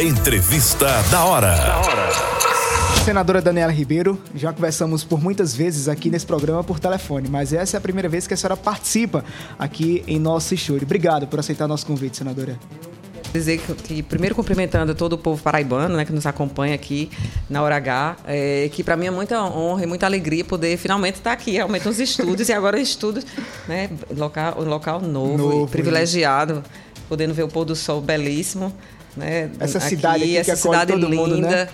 Entrevista da hora. Senadora Daniela Ribeiro, já conversamos por muitas vezes aqui nesse programa por telefone, mas essa é a primeira vez que a senhora participa aqui em nosso estúdio. Obrigado por aceitar nosso convite, senadora dizer que, que, primeiro cumprimentando todo o povo paraibano, né, que nos acompanha aqui na Hora H, é, que para mim é muita honra e muita alegria poder finalmente estar aqui, realmente nos estúdios e agora estudos, né, local, um local novo, novo e privilegiado, né? podendo ver o pôr do sol belíssimo, né, essa cidade aqui, essa cidade linda. Mundo, né?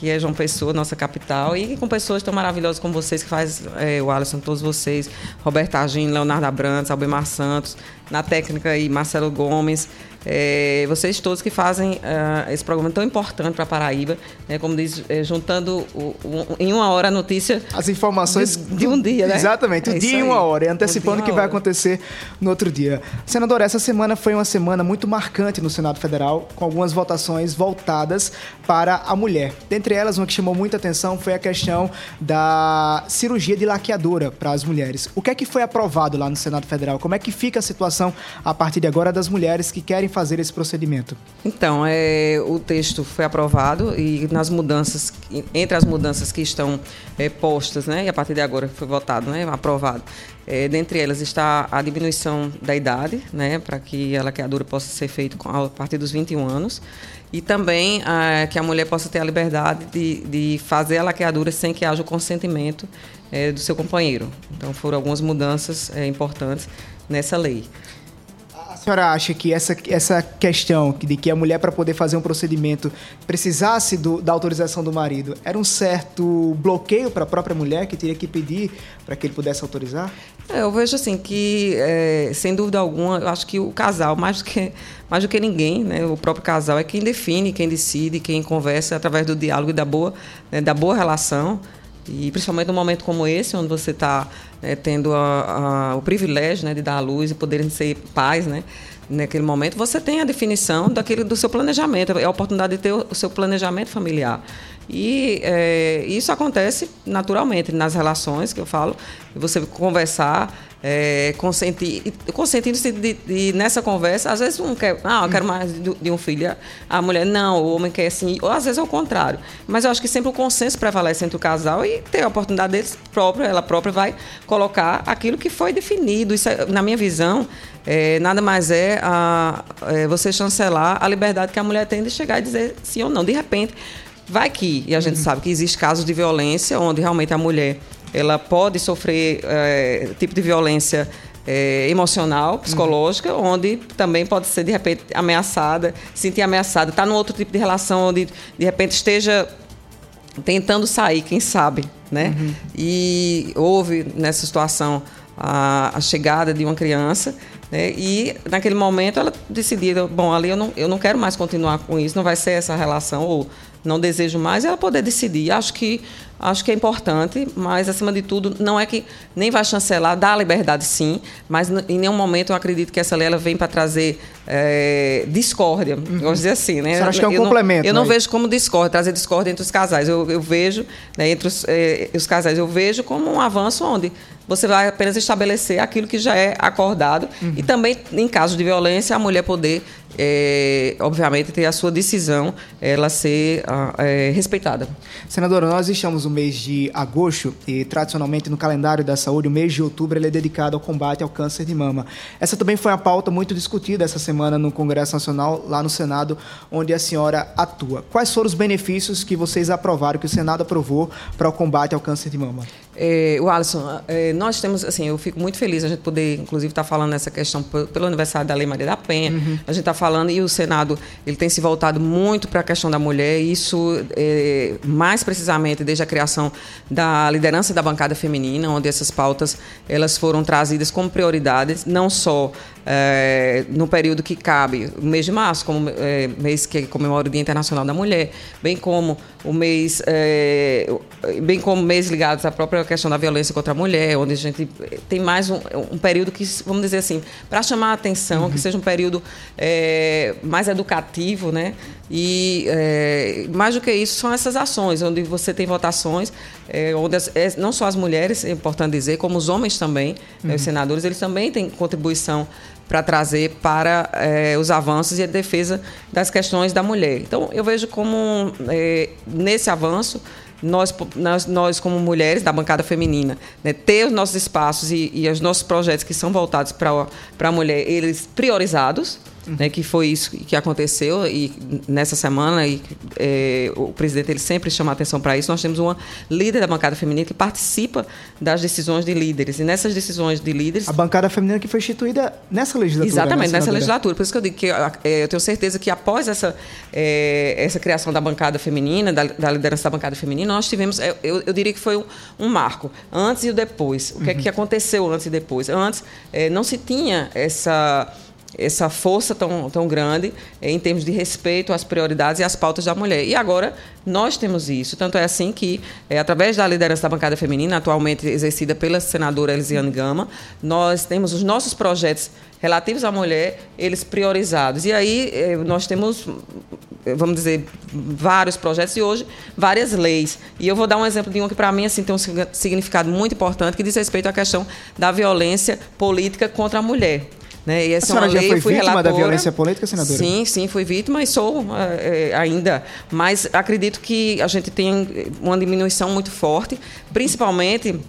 que é João Pessoa, nossa capital, e com pessoas tão maravilhosas como vocês, que faz é, o Alisson, todos vocês, Roberto Argin, Leonardo Abrantes, Albemar Santos, na técnica e Marcelo Gomes, é, vocês todos que fazem uh, esse programa tão importante para Paraíba, né, como diz, é, juntando o, o, em uma hora a notícia. As informações de, de um dia, né? Exatamente, é dia em uma hora, e antecipando o que vai acontecer no outro dia. Senador, essa semana foi uma semana muito marcante no Senado Federal, com algumas votações voltadas para a mulher. Dentre elas, uma que chamou muita atenção foi a questão da cirurgia de laqueadura para as mulheres. O que é que foi aprovado lá no Senado Federal? Como é que fica a situação a partir de agora das mulheres que querem fazer esse procedimento? Então, é, o texto foi aprovado e nas mudanças, entre as mudanças que estão é, postas, né, e a partir de agora foi votado, né, aprovado, é, dentre elas está a diminuição da idade, né, para que a laqueadura possa ser feita a partir dos 21 anos, e também que a mulher possa ter a liberdade de, de fazer a laqueadura sem que haja o consentimento é, do seu companheiro. Então, foram algumas mudanças é, importantes nessa lei senhora acha que essa, essa questão de que a mulher, para poder fazer um procedimento, precisasse do, da autorização do marido, era um certo bloqueio para a própria mulher que teria que pedir para que ele pudesse autorizar? É, eu vejo assim que, é, sem dúvida alguma, eu acho que o casal, mais do que, mais do que ninguém, né, o próprio casal é quem define, quem decide, quem conversa através do diálogo e da boa, né, da boa relação. E principalmente num momento como esse, onde você está né, tendo a, a, o privilégio né, de dar a luz e poderem ser pais, né? Naquele momento, você tem a definição daquele, do seu planejamento, é a oportunidade de ter o, o seu planejamento familiar. E é, isso acontece naturalmente nas relações que eu falo, você conversar, é, consentir, consentindo-se de, de, nessa conversa, às vezes um quer, ah, eu quero mais de, de, um filho, a mulher não, o homem quer assim, ou às vezes é o contrário. Mas eu acho que sempre o consenso prevalece entre o casal e ter a oportunidade deles próprio, ela própria vai colocar aquilo que foi definido. Isso, é, na minha visão, é, nada mais é, a, é você chancelar a liberdade que a mulher tem de chegar e dizer sim ou não. De repente, vai que, e a gente uhum. sabe que existe casos de violência onde realmente a mulher ela pode sofrer é, tipo de violência é, emocional, psicológica, uhum. onde também pode ser de repente ameaçada, sentir ameaçada, está num outro tipo de relação onde de repente esteja tentando sair, quem sabe, né? Uhum. E houve nessa situação a, a, chegada de uma criança, né? E naquele momento ela decidiu, bom, ali eu não, eu não quero mais continuar com isso, não vai ser essa relação ou não desejo mais, ela poder decidir. Acho que acho que é importante, mas acima de tudo não é que nem vai chancelar, dá a liberdade sim, mas em nenhum momento eu acredito que essa lei ela vem para trazer é, discórdia, uhum. vamos dizer assim, né? Você acha que é um eu complemento? Não, eu não vejo como discórdia, trazer discórdia entre os casais. Eu, eu vejo né, entre os, é, os casais, eu vejo como um avanço onde você vai apenas estabelecer aquilo que já é acordado uhum. e também em caso de violência a mulher poder é, obviamente, ter a sua decisão ela ser é, respeitada. Senadora, nós estamos no mês de agosto e, tradicionalmente, no calendário da saúde, o mês de outubro ele é dedicado ao combate ao câncer de mama. Essa também foi a pauta muito discutida essa semana no Congresso Nacional, lá no Senado, onde a senhora atua. Quais foram os benefícios que vocês aprovaram, que o Senado aprovou para o combate ao câncer de mama? É, o Alisson, é, nós temos, assim, eu fico muito feliz a gente poder, inclusive, estar tá falando nessa questão pelo aniversário da Lei Maria da Penha. Uhum. A gente está falando, e o Senado ele tem se voltado muito para a questão da mulher, e isso é, mais precisamente desde a criação da liderança da bancada feminina, onde essas pautas elas foram trazidas como prioridades, não só é, no período que cabe, o mês de março, como é, mês que comemora o Dia Internacional da Mulher, bem como o mês, é, bem como mês ligados à própria questão da violência contra a mulher, onde a gente tem mais um, um período que, vamos dizer assim, para chamar a atenção, uhum. que seja um período é, mais educativo, né? E é, mais do que isso são essas ações, onde você tem votações, é, onde as, não só as mulheres, é importante dizer, como os homens também, uhum. né, os uhum. senadores, eles também têm contribuição para trazer para é, os avanços e a defesa das questões da mulher. Então, eu vejo como, é, nesse avanço, nós, nós, nós, como mulheres da bancada feminina, né, ter os nossos espaços e, e os nossos projetos que são voltados para a mulher, eles priorizados, né, que foi isso que aconteceu e nessa semana e é, o presidente ele sempre chama a atenção para isso. Nós temos uma líder da bancada feminina que participa das decisões de líderes e nessas decisões de líderes a bancada feminina que foi instituída nessa legislatura. Exatamente né, nessa legislatura. Por isso que eu digo que é, eu tenho certeza que após essa é, essa criação da bancada feminina, da, da, liderança da bancada feminina, nós tivemos eu, eu diria que foi um, um, marco antes e o depois. O que uhum. é que aconteceu antes e depois? Antes não se tinha essa essa força tão, tão grande em termos de respeito às prioridades e às pautas da mulher. E agora nós temos isso. Tanto é assim que, é, através da liderança da bancada feminina, atualmente exercida pela senadora Elisiane Gama, nós temos os nossos projetos relativos à mulher, eles priorizados. E aí é, nós temos, vamos dizer, vários projetos e hoje várias leis. E eu vou dar um exemplo de um que para mim assim tem um significado muito importante que diz respeito à questão da violência política contra a mulher. Né? E essa a senhora é já foi vítima relatora. da violência política, senadora? Sim, sim, fui vítima e sou é, ainda. Mas acredito que a gente tem uma diminuição muito forte, principalmente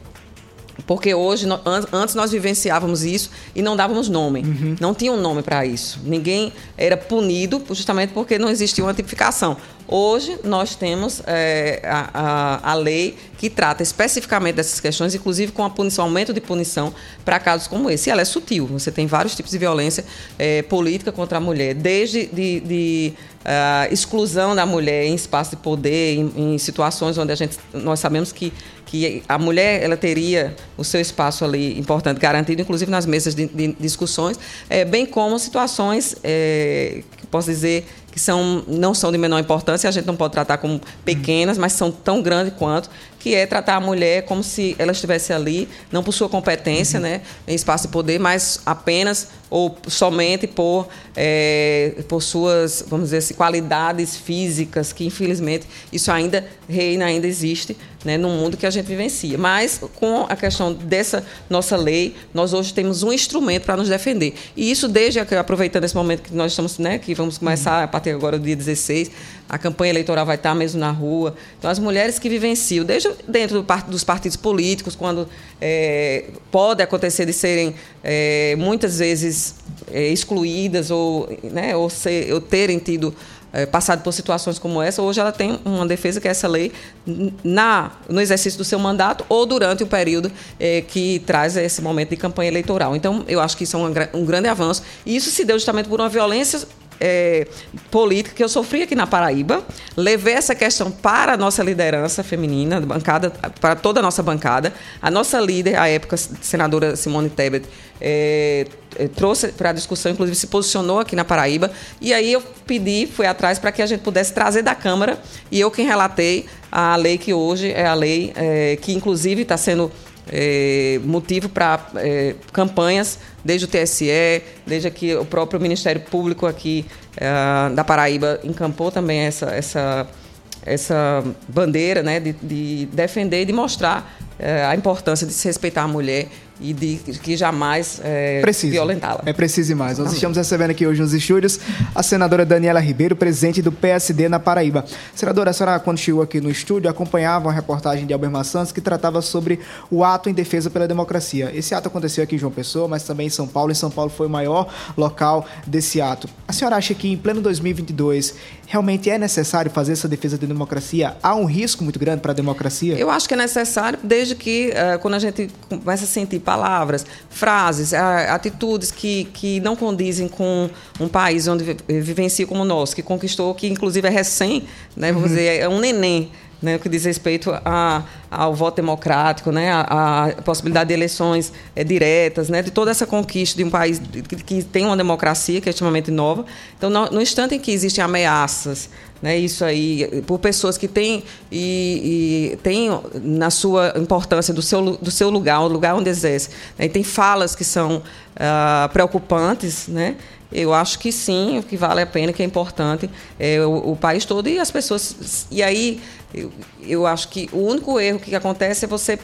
porque hoje, antes nós vivenciávamos isso e não dávamos nome. Uhum. Não tinha um nome para isso. Ninguém era punido justamente porque não existia uma tipificação. Hoje nós temos é, a, a, a, lei que trata especificamente dessas questões, inclusive com a punição, aumento de punição para casos como esse. E ela é sutil. Você tem vários tipos de violência é, política contra a mulher, desde de, de uh, exclusão da mulher em espaço de poder, em, em, situações onde a gente, nós sabemos que, que a mulher ela teria o seu espaço ali importante garantido, inclusive nas mesas de, de discussões, é, bem como situações é, que posso dizer que são, não são de menor importância, a gente não pode tratar como pequenas, mas são tão grandes quanto, que é tratar a mulher como se ela estivesse ali, não por sua competência, uhum. né, em espaço de poder, mas apenas ou somente por, é, por suas, vamos dizer assim, qualidades físicas, que infelizmente isso ainda reina, ainda existe né, no mundo que a gente vivencia. Mas com a questão dessa nossa lei, nós hoje temos um instrumento para nos defender. E isso desde, aproveitando esse momento que nós estamos, né, que vamos começar a partir agora do dia 16, a campanha eleitoral vai estar mesmo na rua. Então, as mulheres que vivenciam, desde dentro do, dos partidos políticos, quando é, pode acontecer de serem é, muitas vezes é, excluídas ou, né, ou, ser, ou terem tido é, passado por situações como essa, hoje ela tem uma defesa que é essa lei na, no exercício do seu mandato ou durante o período é, que traz esse momento de campanha eleitoral. Então, eu acho que isso é um, um grande avanço. E isso se deu justamente por uma violência é, política que eu sofri aqui na Paraíba. Levei essa questão para a nossa liderança feminina, bancada, para toda a nossa bancada. A nossa líder, à época, senadora Simone Tebet, é, é trouxe para a discussão, inclusive se posicionou aqui na Paraíba. E aí eu pedi, fui atrás para que a gente pudesse trazer da Câmara. E eu quem relatei a lei que hoje é a lei é, que, inclusive, está sendo é, motivo para é, campanhas desde o TSE, desde aqui o próprio Ministério Público aqui é, da Paraíba encampou também essa, essa, essa bandeira né, de, de defender e de mostrar é, a importância de se respeitar a mulher e de que jamais é, violentá-la. É preciso mais. Nós estamos recebendo aqui hoje nos estúdios a senadora Daniela Ribeiro, presidente do PSD na Paraíba. Senadora, a senhora, quando chegou aqui no estúdio, acompanhava uma reportagem de Albert Santos que tratava sobre o ato em defesa pela democracia. Esse ato aconteceu aqui em João Pessoa, mas também em São Paulo. Em São Paulo foi o maior local desse ato. A senhora acha que em pleno 2022 realmente é necessário fazer essa defesa da democracia? Há um risco muito grande para a democracia? Eu acho que é necessário desde que, uh, quando a gente começa a sentir palavras, frases, atitudes que, que não condizem com um país onde vivencia como o nosso, que conquistou, que inclusive é recém, né, vamos uhum. dizer, é um neném né, que diz respeito a, ao voto democrático, né, a, a possibilidade de eleições é, diretas, né, de toda essa conquista de um país que, que tem uma democracia que é extremamente nova. Então, no, no instante em que existem ameaças né, isso aí, por pessoas que têm e, e têm na sua importância do seu, do seu lugar, o lugar onde exerce, né, e tem falas que são uh, preocupantes, né, eu acho que sim, o que vale a pena, que é importante, é o, o país todo e as pessoas. E aí, eu, eu acho que o único erro que acontece é você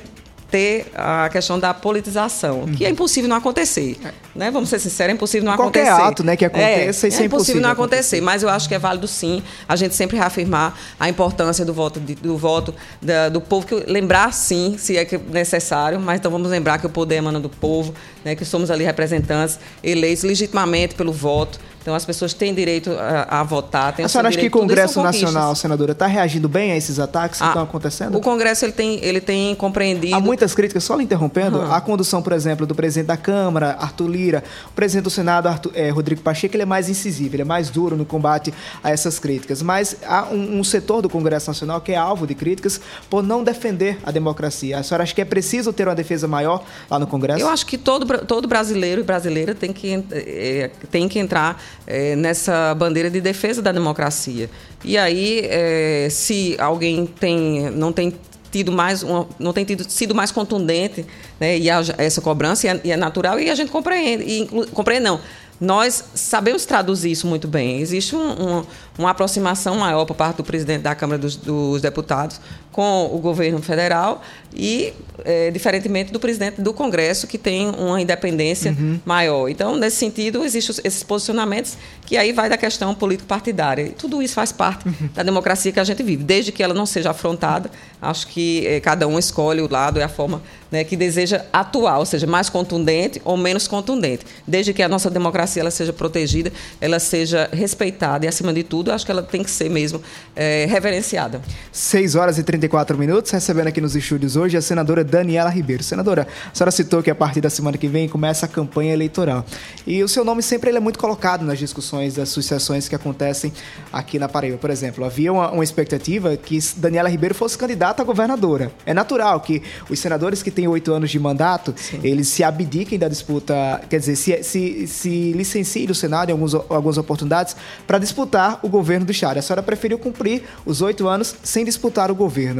ter a questão da politização, uhum. que é impossível não acontecer. É. Né? Vamos ser sinceros, é impossível não Qualquer acontecer. Qualquer ato né, que aconteça, é, isso é, é impossível, impossível não acontecer, mas eu acho que é válido sim a gente sempre reafirmar a importância do voto, do, voto da, do povo, que lembrar sim, se é necessário, mas então vamos lembrar que o poder emana do povo, né, que somos ali representantes eleitos legitimamente pelo voto, então as pessoas têm direito a, a votar. Têm a senhora acha que o Congresso Nacional, senadora, está reagindo bem a esses ataques que ah, estão acontecendo? O Congresso ele tem, ele tem compreendido. Há muitas críticas, só lhe interrompendo, uhum. a condução, por exemplo, do presidente da Câmara, Arthur Lira, o presidente do Senado, Arthur, é, Rodrigo Pacheco, ele é mais incisivo, ele é mais duro no combate a essas críticas. Mas há um, um setor do Congresso Nacional que é alvo de críticas por não defender a democracia. A senhora acha que é preciso ter uma defesa maior lá no Congresso? Eu acho que todo, todo brasileiro e brasileira tem que, é, tem que entrar é, nessa bandeira de defesa da democracia. E aí, é, se alguém tem, não tem tido mais uma, não tem tido, sido mais contundente né, e essa cobrança e é, e é, natural e a gente compreende e compreende não nós sabemos traduzir isso muito bem. Existe um, um, uma aproximação maior por parte do presidente da Câmara dos, dos Deputados com o governo federal e, é, diferentemente do presidente do Congresso, que tem uma independência uhum. maior. Então, nesse sentido, existem esses posicionamentos que aí vai da questão político-partidária. E tudo isso faz parte uhum. da democracia que a gente vive. Desde que ela não seja afrontada, acho que é, cada um escolhe o lado e a forma né, que deseja atuar, ou seja, mais contundente ou menos contundente. Desde que a nossa democracia ela seja protegida, ela seja respeitada e, acima de tudo, acho que ela tem que ser mesmo é, reverenciada. 6 horas e 34 minutos, recebendo aqui nos estúdios hoje a senadora Daniela Ribeiro. Senadora, a senhora citou que a partir da semana que vem começa a campanha eleitoral. E o seu nome sempre é muito colocado nas discussões das associações que acontecem aqui na Paraíba. Por exemplo, havia uma, uma expectativa que Daniela Ribeiro fosse candidata a governadora. É natural que os senadores que têm oito anos de mandato, Sim. eles se abdiquem da disputa, quer dizer, se, se, se licenciem do Senado em alguns, algumas oportunidades para disputar o governo do Estado. A senhora preferiu cumprir os oito anos sem disputar o governo.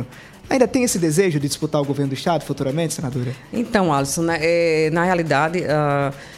Ainda tem esse desejo de disputar o governo do Estado futuramente, senadora? Então, Alisson, na, é, na realidade. Uh,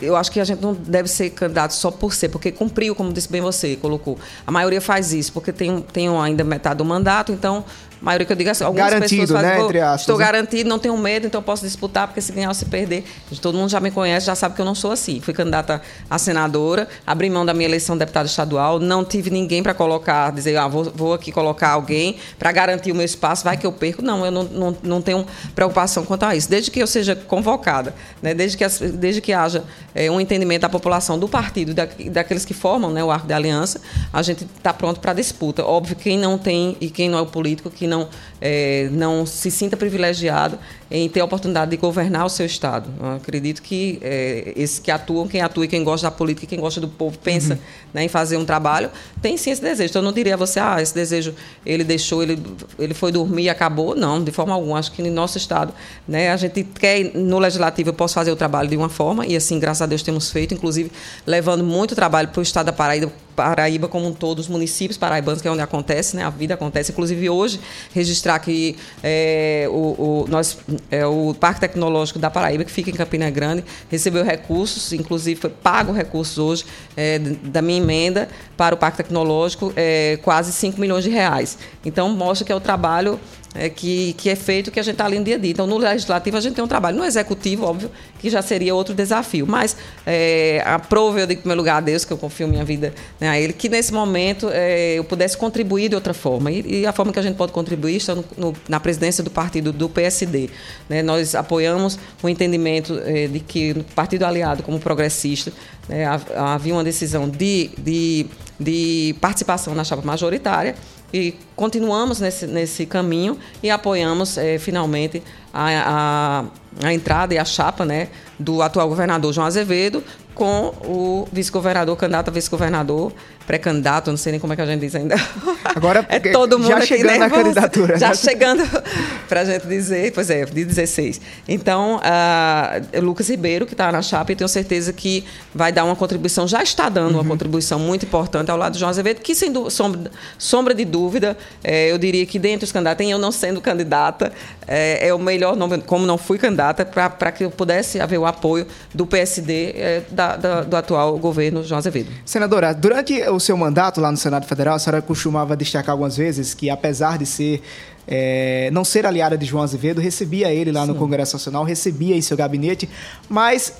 eu acho que a gente não deve ser candidato só por ser, porque cumpriu, como disse bem você, colocou. A maioria faz isso, porque tem, tem ainda metade do mandato, então a maioria que eu digo assim, algumas garantido, pessoas fazem, né, entre aspas, estou né? garantido, não tenho medo, então posso disputar, porque se ganhar ou se perder, todo mundo já me conhece, já sabe que eu não sou assim. Fui candidata a senadora, abri mão da minha eleição de deputada estadual, não tive ninguém para colocar, dizer, ah, vou, vou aqui colocar alguém para garantir o meu espaço, vai que eu perco. Não, eu não, não, não tenho preocupação quanto a isso. Desde que eu seja convocada, né, desde, que, desde que haja é, um entendimento da população do partido, da, daqueles que formam né, o arco da aliança, a gente está pronto para a disputa. Óbvio, quem não tem e quem não é o político, que não é, não se sinta privilegiado em ter a oportunidade de governar o seu Estado. Eu acredito que é, esses que atuam, quem atua e quem gosta da política, quem gosta do povo, pensa uhum. né, em fazer um trabalho, tem sim esse desejo. Então, eu não diria a você, ah, esse desejo ele deixou, ele, ele foi dormir e acabou. Não, de forma alguma. Acho que no nosso Estado, né, a gente quer, no Legislativo, eu posso fazer o trabalho de uma forma, e assim, graças a Deus, temos feito, inclusive levando muito trabalho para o Estado da Paraíba, Paraíba como um todo, os municípios paraibanos, que é onde acontece, né, a vida acontece. Inclusive, hoje, registrar que é, o, o, nós é, o Parque Tecnológico da Paraíba, que fica em Campina Grande, recebeu recursos, inclusive foi pago recursos hoje é, da minha emenda para o Parque Tecnológico, é, quase 5 milhões de reais. Então, mostra que é o trabalho é, que, que é feito que a gente está ali no dia a dia. Então, no legislativo, a gente tem um trabalho. No executivo, óbvio, que já seria outro desafio. Mas é, aprovo, eu digo, em primeiro lugar, a Deus, que eu confio minha vida né, a Ele, que nesse momento é, eu pudesse contribuir de outra forma. E, e, a forma que a gente pode contribuir está no, no, na presidência do partido do PSD. Né? Nós apoiamos o entendimento é, de que o partido aliado, como progressista, né, havia uma decisão de, de, de participação na chapa majoritária e continuamos nesse, nesse caminho e apoiamos é, finalmente a, a, a, entrada e a chapa né, do atual governador João Azevedo com o vice-governador, candidato a vice-governador, pré-candidato, não sei nem como é que a gente diz ainda. Agora, é todo mundo já chegando na candidatura. Já né? chegando para a gente dizer, pois é, de 16. Então, uh, Lucas Ribeiro, que está na chapa, eu tenho certeza que vai dar uma contribuição, já está dando uhum. uma contribuição muito importante ao lado do João Azevedo, que sem sombra, sombra de dúvida, é, eu diria que dentre os candidatos, eu não sendo candidata, é, é o melhor nome, como não fui candidata, para que eu pudesse haver o apoio do PSD é, da, da, do atual governo João Azevedo. Senadora, durante o o seu mandato lá no Senado Federal, a senhora costumava destacar algumas vezes que, apesar de ser é, não ser aliada de João Azevedo, recebia ele lá Sim. no Congresso Nacional, recebia em seu gabinete, mas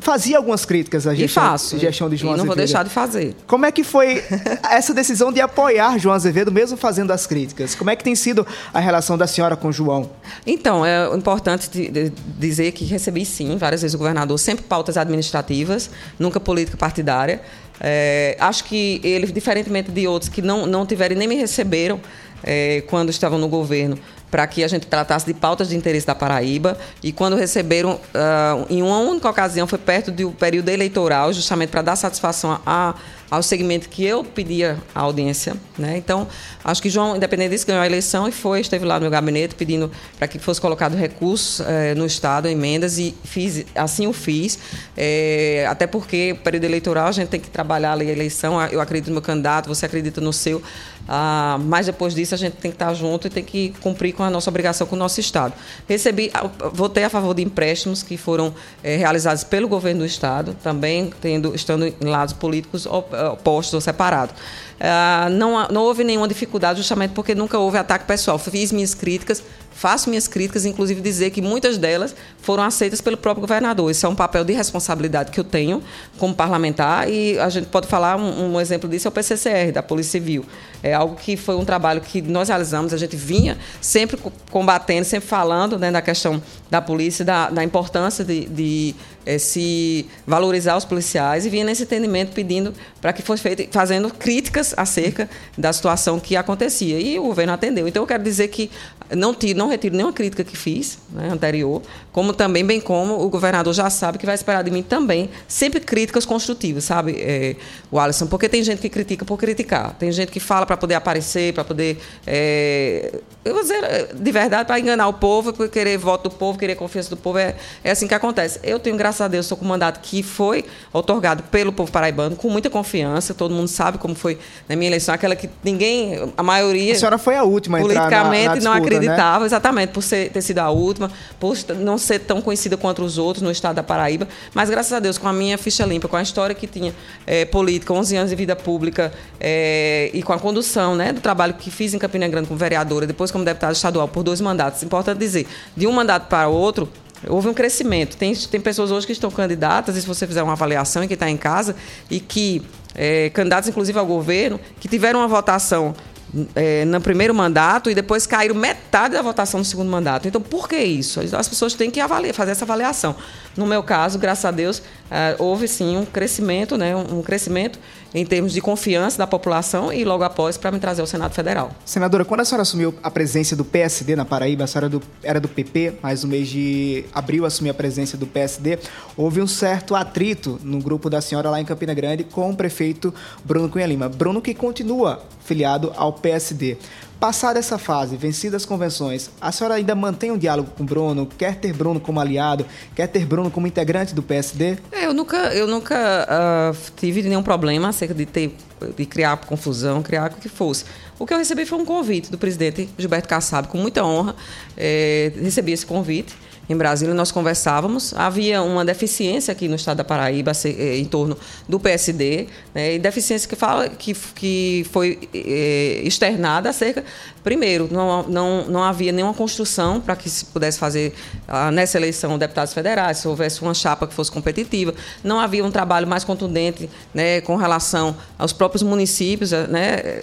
fazia algumas críticas à gestão, faço, gestão de João e Azevedo. não vou deixar de fazer. Como é que foi essa decisão de apoiar João Azevedo, mesmo fazendo as críticas? Como é que tem sido a relação da senhora com João? Então, é importante dizer que recebi sim, várias vezes o governador, sempre pautas administrativas, nunca política partidária. É, acho que ele, diferentemente de outros que não, não tiveram nem me receberam, é, quando estavam no governo para que a gente tratasse de pautas de interesse da Paraíba. E quando receberam, uh, em uma única ocasião, foi perto do período eleitoral, justamente para dar satisfação a, ao segmento que eu pedia a audiência. Né? Então, acho que João, independente disso, ganhou a eleição e foi, esteve lá no meu gabinete pedindo para que fosse colocado recursos eh, no Estado, emendas, e fiz, assim o fiz. Eh, até porque, período eleitoral, a gente tem que trabalhar a eleição. Eu acredito no meu candidato, você acredita no seu. Ah, mas depois disso, a gente tem que estar junto e tem que cumprir com a nossa obrigação com o nosso Estado. Recebi, ah, votei a favor de empréstimos que foram eh, realizados pelo governo do Estado, também tendo, estando em lados políticos opostos ou separados. Uh, não, não houve nenhuma dificuldade, justamente porque nunca houve ataque pessoal. Fiz minhas críticas, faço minhas críticas, inclusive dizer que muitas delas foram aceitas pelo próprio governador. Isso é um papel de responsabilidade que eu tenho como parlamentar e a gente pode falar, um, um exemplo disso é o PCCR, da Polícia Civil. É algo que foi um trabalho que nós realizamos, a gente vinha sempre combatendo, sempre falando né, da questão da polícia, da, da importância de, de é, se valorizar os policiais e vinha nesse entendimento pedindo para que fosse feito, fazendo críticas acerca da situação que acontecia. E o governo atendeu. Então, eu quero dizer que não, tiro, não retiro nenhuma crítica que fiz né, anterior, como também, bem como o governador já sabe que vai esperar de mim também sempre críticas construtivas, sabe, é, o Alisson? Porque tem gente que critica por criticar, tem gente que fala para poder aparecer, para poder. É, eu vou dizer de verdade, para enganar o povo, para querer voto do povo, querer confiança do povo. É, é assim que acontece. Eu tenho, graças a Deus, estou com um mandato que foi otorgado pelo povo paraibano, com muita confiança. Todo mundo sabe como foi na minha eleição, aquela que ninguém, a maioria. A senhora foi a última Politicamente na, na não acreditava, né? exatamente, por ser, ter sido a última, por não ser tão conhecida quanto os outros no estado da Paraíba. Mas, graças a Deus, com a minha ficha limpa, com a história que tinha é, política, 11 anos de vida pública é, e com a condução né, do trabalho que fiz em Campina Grande como vereadora, depois como deputada estadual por dois mandatos. Importante dizer, de um mandato para o outro, houve um crescimento. Tem, tem pessoas hoje que estão candidatas, e se você fizer uma avaliação e que está em casa, e que, é, candidatos inclusive ao governo, que tiveram uma votação é, no primeiro mandato e depois caíram metade da votação no segundo mandato. Então, por que isso? As pessoas têm que avaliar, fazer essa avaliação. No meu caso, graças a Deus, é, houve sim um crescimento, né, um crescimento em termos de confiança da população e logo após para me trazer ao Senado Federal. Senadora, quando a senhora assumiu a presença do PSD na Paraíba, a senhora era do PP, mas no mês de abril assumiu a presença do PSD, houve um certo atrito no grupo da senhora lá em Campina Grande com o prefeito Bruno Cunha Lima. Bruno que continua filiado ao PSD. Passada essa fase, vencidas as convenções, a senhora ainda mantém um diálogo com Bruno? Quer ter Bruno como aliado? Quer ter Bruno como integrante do PSD? É, eu nunca, eu nunca uh, tive nenhum problema acerca de ter de criar confusão, criar o que fosse. O que eu recebi foi um convite do presidente Gilberto Kassab, com muita honra, é, recebi esse convite em Brasília, nós conversávamos. Havia uma deficiência aqui no estado da Paraíba eh, em torno do PSD, né, e deficiência que, fala, que, que foi é, externada acerca. Primeiro, não, não, não havia nenhuma construção para que se pudesse fazer ah, nessa eleição deputados federais, se houvesse uma chapa que fosse competitiva. Não havia um trabalho mais contundente né, com relação aos próprios municípios. Né,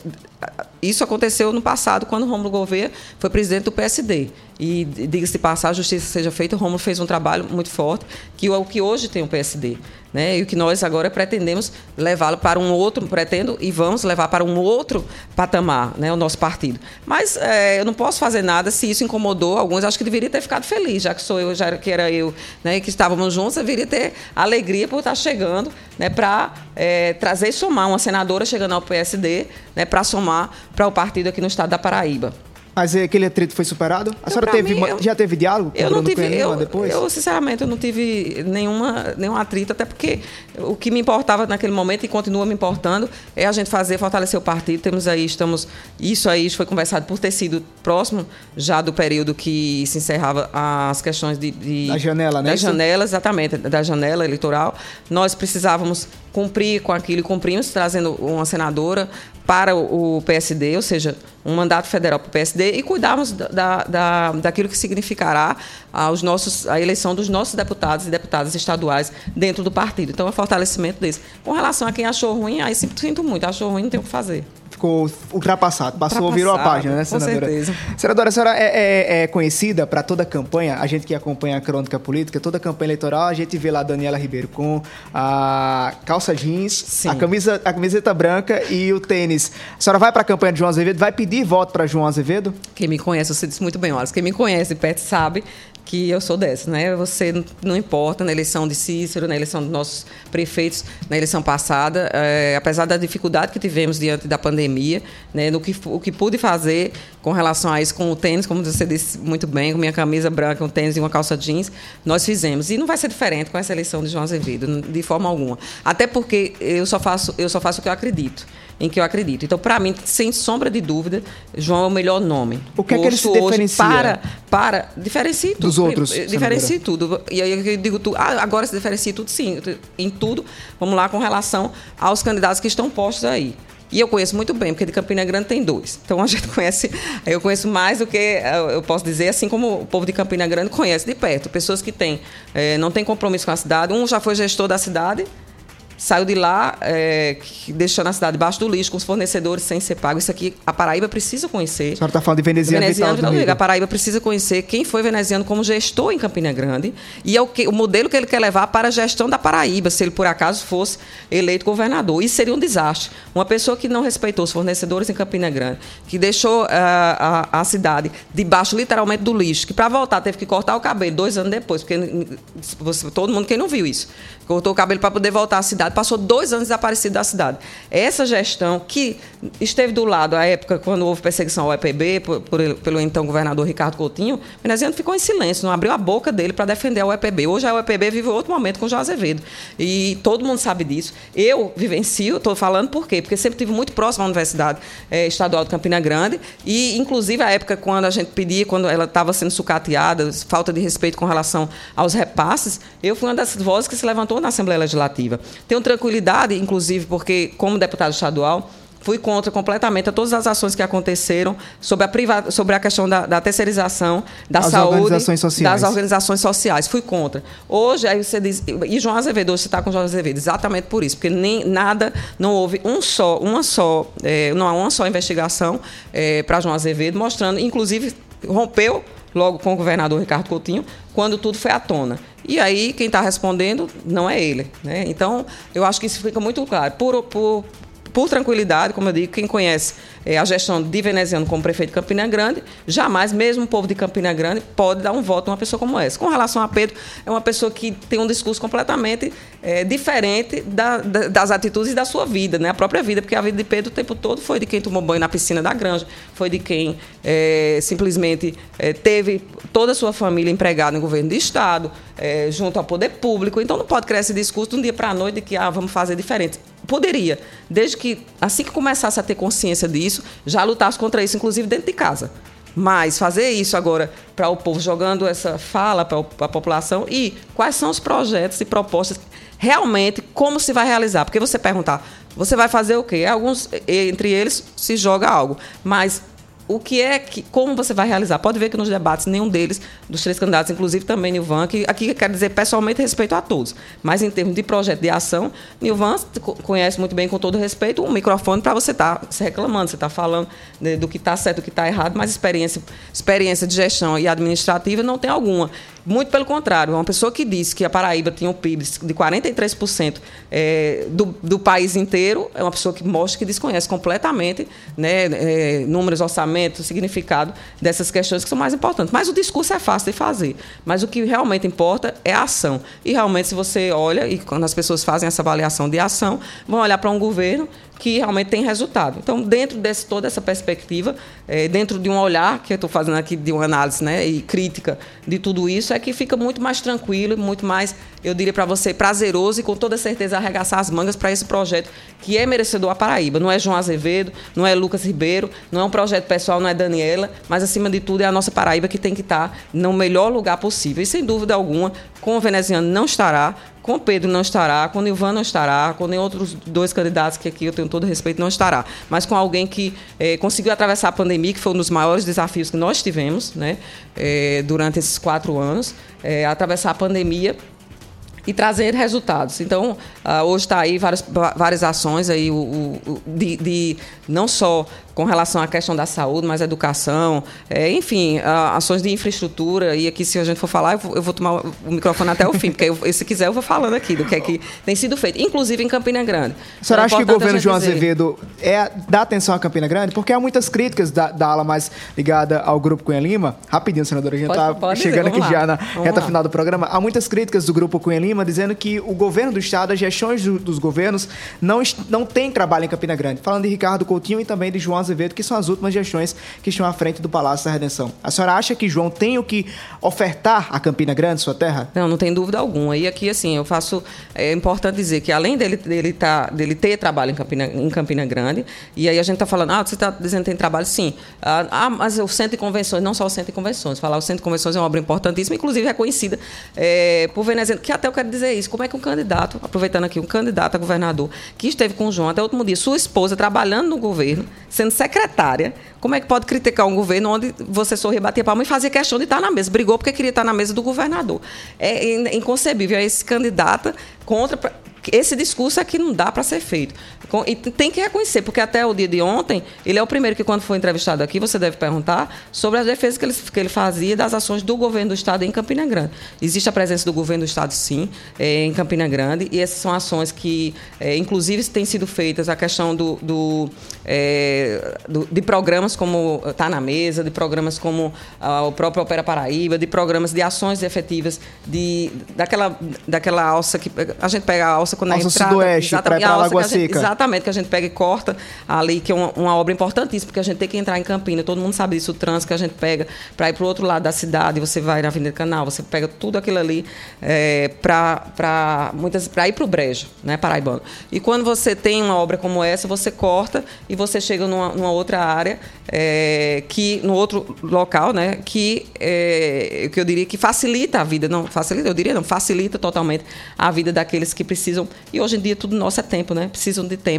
isso aconteceu no passado, quando Romulo Gouveia foi presidente do PSD. E, diga-se passar, a justiça seja feita, o Romulo fez um trabalho muito forte, que é o que hoje tem o PSD. Né? E o que nós agora pretendemos levá-lo para um outro, pretendo e vamos levar para um outro patamar, né? o nosso partido. Mas é, eu não posso fazer nada se isso incomodou alguns. Acho que deveria ter ficado feliz, já que sou eu, já que era eu, né? que estávamos juntos, deveria ter alegria por estar chegando né? para é, trazer e somar uma senadora chegando ao PSD né? para somar para o partido aqui no estado da Paraíba. Mas aquele atrito foi superado? A senhora teve, mim, eu, já teve diálogo com eu não tive, eu, depois? Eu, sinceramente, eu não tive nenhuma, nenhum atrito, até porque o que me importava naquele momento e continua me importando é a gente fazer, fortalecer o partido. Temos aí, estamos. Isso aí foi conversado por ter sido próximo já do período que se encerrava as questões de. de da janela, né? Da janela, exatamente, da janela eleitoral. Nós precisávamos cumprir com aquilo e cumprimos, trazendo uma senadora para o PSD, ou seja, um mandato federal para o PSD, e cuidarmos da, da, daquilo que significará aos nossos, a eleição dos nossos deputados e deputadas estaduais dentro do partido. Então, é um fortalecimento desse. Com relação a quem achou ruim, aí sinto muito, achou ruim, não tem o que fazer ficou ultrapassado. Passou, ultrapassado, virou a página, né, senadora? Com certeza. Senadora, a senhora é, é, é conhecida para toda a campanha, a gente que acompanha a crônica política, toda a campanha eleitoral, a gente vê lá a Daniela Ribeiro com a calça jeans, a, camisa, a camiseta branca e o tênis. A senhora vai para a campanha de João Azevedo, vai pedir voto para João Azevedo? Quem me conhece, você disse muito bem, Wallace, quem me conhece, Pet, sabe que eu sou dessa, né? Você não importa na eleição de Cícero, na eleição dos nossos prefeitos, na eleição passada, é, apesar da dificuldade que tivemos diante da pandemia, né? No que o que pude fazer com relação a isso, com o tênis, como você disse muito bem, com minha camisa branca, um tênis e uma calça jeans, nós fizemos e não vai ser diferente com essa eleição de João Azevedo, de forma alguma. Até porque eu só faço eu só faço o que eu acredito em que eu acredito. Então, para mim, sem sombra de dúvida, João é o melhor nome. O que é que ele se diferencia? Para, para, diferencia tudo. Dos outros. Diferencia tudo. E aí eu digo, tu, ah, agora se diferencia tudo, sim, em tudo. Vamos lá com relação aos candidatos que estão postos aí. E eu conheço muito bem, porque de Campina Grande tem dois. Então a gente conhece, eu conheço mais do que eu posso dizer, assim como o povo de Campina Grande conhece de perto. Pessoas que têm, é, não têm compromisso com a cidade. Um já foi gestor da cidade, saiu de lá é, deixando a cidade debaixo do lixo, com os fornecedores sem ser pago. Isso aqui a Paraíba precisa conhecer. A senhora está falando de veneziano, veneziano Vital A Paraíba precisa conhecer quem foi veneziano como gestor em Campina Grande e é o, que, o modelo que ele quer levar para a gestão da Paraíba, se ele por acaso fosse eleito governador. Isso seria um desastre. Uma pessoa que não respeitou os fornecedores em Campina Grande, que deixou uh, a, a, cidade debaixo literalmente do lixo, que para voltar teve que cortar o cabelo dois anos depois, porque você, todo mundo quem não viu isso. Cortou o cabelo para poder voltar à cidade cidade, passou dois anos desaparecido da cidade. Essa gestão, que esteve do lado, à época, quando houve perseguição ao EPB, por, por, pelo então governador Ricardo Coutinho, Veneziano ficou em silêncio, não abriu a boca dele para defender o EPB. Hoje a UEPB vive outro momento com o João Azevedo. E todo mundo sabe disso. Eu vivencio, estou falando por quê? Porque sempre estive muito próximo à Universidade é, Estadual de Campina Grande e, inclusive, a época quando a gente pedia, quando ela estava sendo sucateada, falta de respeito com relação aos repasses, eu fui uma dessas vozes que se levantou na Assembleia Legislativa. Tem tenho tranquilidade, inclusive, porque, como deputado estadual, fui contra completamente a todas as ações que aconteceram sobre a, priva sobre a questão da, da terceirização da as saúde organizações sociais. das organizações sociais. Fui contra. Hoje, aí você diz. E João Azevedo, você está com João Azevedo, exatamente por isso, porque nem nada, não houve um só, uma só, é, não há uma só investigação é, para João Azevedo, mostrando, inclusive, rompeu logo com o governador Ricardo Coutinho, quando tudo foi à tona. E aí, quem está respondendo não é ele. Né? Então, eu acho que isso fica muito claro. Por, por, por tranquilidade, como eu digo, quem conhece é, a gestão de veneziano como prefeito de Campina Grande, jamais, mesmo o povo de Campina Grande, pode dar um voto a uma pessoa como essa. Com relação a Pedro, é uma pessoa que tem um discurso completamente é, diferente da, da, das atitudes da sua vida, né? a própria vida, porque a vida de Pedro o tempo todo foi de quem tomou banho na piscina da granja, foi de quem é, simplesmente é, teve toda a sua família empregada no governo de Estado, é, junto ao poder público. Então não pode criar esse discurso de um dia para a noite de que ah, vamos fazer diferente. Poderia, desde que, assim que começasse a ter consciência disso, já lutasse contra isso, inclusive dentro de casa. Mas fazer isso agora para o povo, jogando essa fala para a população e quais são os projetos e propostas realmente, como se vai realizar. Porque você perguntar, você vai fazer o quê? Alguns, entre eles, se joga algo. Mas o que é que, como você vai realizar? Pode ver que nos debates nenhum deles, dos três candidatos, inclusive também Nilvan, que aqui quer dizer pessoalmente respeito a todos, mas em termos de projeto de ação, Nilvan conhece muito bem, com todo respeito, um microfone para você estar tá se reclamando, você está falando né, do que está certo, do que está errado, mas experiência, experiência de gestão e administrativa não tem alguma. Muito pelo contrário, uma pessoa que disse que a Paraíba tinha um PIB de 43% é, do, do país inteiro é uma pessoa que mostra que desconhece completamente né, é, números, orçamentos, significado dessas questões que são mais importantes. Mas o discurso é fácil de fazer. Mas o que realmente importa é a ação. E realmente, se você olha, e quando as pessoas fazem essa avaliação de ação, vão olhar para um governo que realmente tem resultado. Então, dentro de toda essa perspectiva, é, dentro de um olhar que eu estou fazendo aqui de uma análise né, e crítica de tudo isso, é que fica muito mais tranquilo, muito mais, eu diria para você, prazeroso e com toda certeza arregaçar as mangas para esse projeto que é merecedor a Paraíba. Não é João Azevedo, não é Lucas Ribeiro, não é um projeto pessoal, não é Daniela, mas acima de tudo é a nossa Paraíba que tem que estar tá no melhor lugar possível. E sem dúvida alguma, com o veneziano não estará, com Pedro não estará, com o Nilvan não estará, com nem outros dois candidatos que aqui eu tenho todo respeito não estará, mas com alguém que é, conseguiu atravessar a pandemia, que foi um dos maiores desafios que nós tivemos né, é, durante esses quatro anos, é, atravessar a pandemia e trazer resultados. Então, uh, hoje está aí várias, várias ações aí, o, o de, de, não só com relação à questão da saúde, mas educação, é, enfim, ações de infraestrutura. E aqui, se a gente for falar, eu vou, eu vou tomar o microfone até o fim, porque eu, se quiser eu vou falando aqui do que é que tem sido feito, inclusive em Campina Grande. A senhora então, acha que o governo João dizer... Azevedo é, dá atenção a Campina Grande? Porque há muitas críticas da, da ala mais ligada ao Grupo Cunha Lima. Rapidinho, senadora, a gente está chegando aqui lá. já na vamos reta lá. final do programa. Há muitas críticas do Grupo Cunha Lima dizendo que o governo do Estado, as gestões do, dos governos, não, não tem trabalho em Campina Grande. Falando de Ricardo Coutinho e também de João Azevedo, que são as últimas gestões que estão à frente do Palácio da Redenção. A senhora acha que João tem o que ofertar a Campina Grande, sua terra? Não, não tem dúvida alguma. E aqui, assim, eu faço. É importante dizer que além dele, dele, tá, dele ter trabalho em Campina, em Campina Grande, e aí a gente está falando, ah, você está dizendo que tem trabalho? Sim. Ah, ah, mas o Centro de Convenções, não só o Centro de Convenções, falar o Centro de Convenções é uma obra importantíssima, inclusive reconhecida é, por veneziano, que até eu quero dizer isso. Como é que um candidato, aproveitando aqui, um candidato a governador, que esteve com o João até o último dia, sua esposa trabalhando no governo, sendo secretária, como é que pode criticar um governo onde você sorria, batia palma e fazia questão de estar na mesa? Brigou porque queria estar na mesa do governador. É inconcebível. É esse candidato contra esse discurso é que não dá para ser feito. E tem que reconhecer, porque até o dia de ontem, ele é o primeiro que, quando foi entrevistado aqui, você deve perguntar sobre as defesas que ele, que ele fazia das ações do governo do Estado em Campina Grande. Existe a presença do governo do Estado, sim, é, em Campina Grande, e essas são ações que, é, inclusive, têm sido feitas, a questão do, do, é, do de programas como Está na Mesa, de programas como ah, o próprio Opera Paraíba, de programas de ações efetivas, de, daquela, daquela alça que. A gente pega a alça quando alça a entrada, sudoeste, para a Lagoa Seca. Gente, que a gente pega e corta ali, que é uma, uma, obra importantíssima, porque a gente tem que entrar em Campina, todo mundo sabe disso, o trânsito que a gente pega para ir para o outro lado da cidade, você vai na Avenida Canal, você pega tudo aquilo ali é, para muitas para ir para o Brejo, né, Paraibano. E quando você tem uma obra como essa, você corta e você chega numa, numa outra área, é, que no outro local, né, que, é, que eu diria que facilita a vida, não facilita, eu diria não, facilita totalmente a vida daqueles que precisam. E hoje em dia tudo nosso é tempo, né? Precisam de tempo.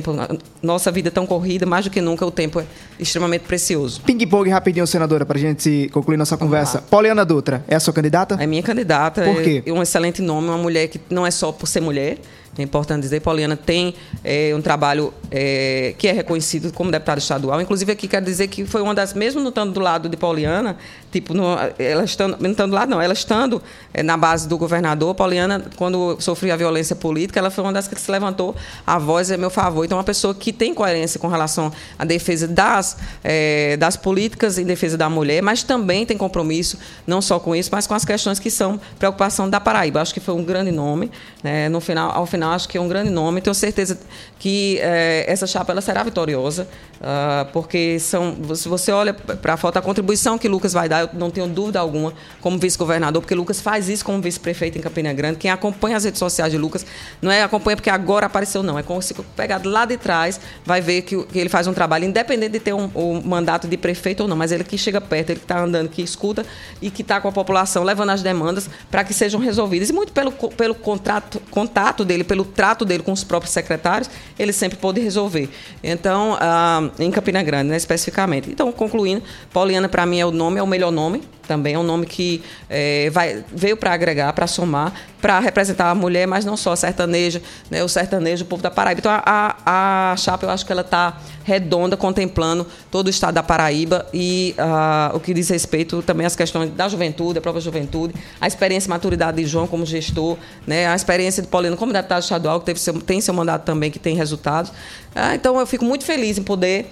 Nossa vida é tão corrida, mais do que nunca o tempo é extremamente precioso. Ping-pong rapidinho, senadora, para a gente concluir nossa conversa. Poliana Dutra, é a sua candidata? É minha candidata. Por quê? É um excelente nome, uma mulher que não é só por ser mulher, é importante dizer, Poliana tem é, um trabalho é, que é reconhecido como deputada estadual. Inclusive, aqui quero dizer que foi uma das, mesmo não estando do lado de Poliana, tipo, no, ela estando, não estando do lado, não, ela estando é, na base do governador, Poliana, quando sofreu a violência política, ela foi uma das que se levantou a voz a meu favor. Então, uma pessoa que tem coerência com relação à defesa das, é, das políticas em defesa da mulher, mas também tem compromisso, não só com isso, mas com as questões que são preocupação da Paraíba. Acho que foi um grande nome, né, no final, ao final acho que é um grande nome. Tenho certeza que é, essa chapa ela será vitoriosa, uh, porque são, se você olha para a foto, a contribuição que Lucas vai dar, eu não tenho dúvida alguma, como vice-governador, porque Lucas faz isso como vice-prefeito em Campina Grande. Quem acompanha as redes sociais de Lucas, não é acompanha porque agora apareceu, não. É como se pegar lá de trás, vai ver que, que ele faz um trabalho, independente de ter um, um, mandato de prefeito ou não, mas ele que chega perto, ele que está andando, que escuta e que está com a população, levando as demandas para que sejam resolvidas. E muito pelo, pelo contrato, contato dele, pelo trato dele com os próprios secretários, ele sempre pôde resolver. Então, ah, em Campina Grande, né, especificamente. Então, concluindo, Pauliana, para mim, é o nome, é o melhor nome também. É um nome que é, vai, veio para agregar, para somar, para representar a mulher, mas não só a sertaneja, né, o sertanejo, o povo da Paraíba. Então, a, a, a chapa, eu acho que ela está redonda, contemplando todo o estado da Paraíba e uh, o que diz respeito também às questões da juventude, a própria juventude, a experiência e maturidade de João como gestor, né, a experiência de Paulino como deputado estadual, que teve seu, tem seu mandato também, que tem resultados. Ah, então, eu fico muito feliz em poder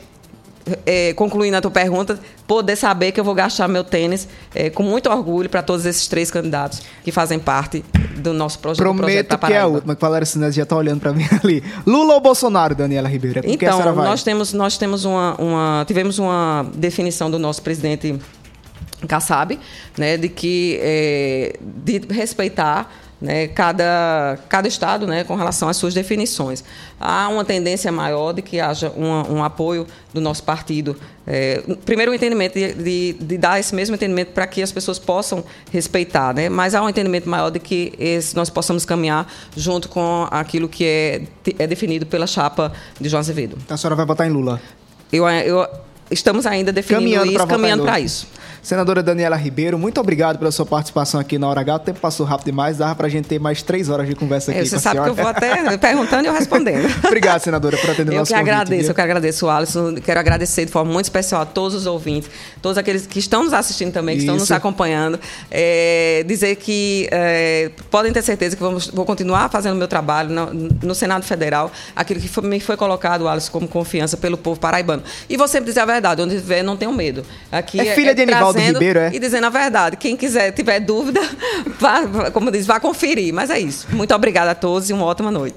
é, concluindo a tua pergunta, poder saber que eu vou gastar meu tênis é, com muito orgulho para todos esses três candidatos que fazem parte do nosso projeto. Prometo projeto que é a última, que Valéria Sinés já está olhando para mim ali. Lula ou Bolsonaro, Daniela Ribeiro? Então, nós temos, nós temos uma, uma, tivemos uma definição do nosso presidente Kassab, né, de que é, de respeitar né, cada, cada estado né, com relação às suas definições. Há uma tendência maior de que haja um, um apoio do nosso partido. É, primeiro, o entendimento de, de, de, dar esse mesmo entendimento para que as pessoas possam respeitar, né? mas há um entendimento maior de que esse, nós possamos caminhar junto com aquilo que é, é definido pela chapa de João Azevedo. Então a senhora vai votar em Lula? Eu, eu estamos ainda definindo caminhando isso, caminhando para isso. Senadora Daniela Ribeiro, muito obrigado pela sua participação aqui na Hora H. O tempo passou rápido demais, dava para a gente ter mais três horas de conversa aqui. É, você sabe que eu vou até perguntando e eu respondendo. Obrigado, senadora, por atender o nosso Eu que agradeço, viu? eu que agradeço, Alisson. Quero agradecer de forma muito especial a todos os ouvintes, todos aqueles que estão nos assistindo também, que Isso. estão nos acompanhando. É, dizer que é, podem ter certeza que vamos, vou continuar fazendo o meu trabalho no, no Senado Federal, aquilo que foi, me foi colocado, Alisson, como confiança pelo povo paraibano. E vou sempre dizer a verdade, onde viver não tenho medo. Aqui é filha é, Anivaldo Ribeiro, é? E dizendo a verdade. Quem quiser, tiver dúvida, vá, como diz, vá conferir. Mas é isso. Muito obrigada a todos e uma ótima noite.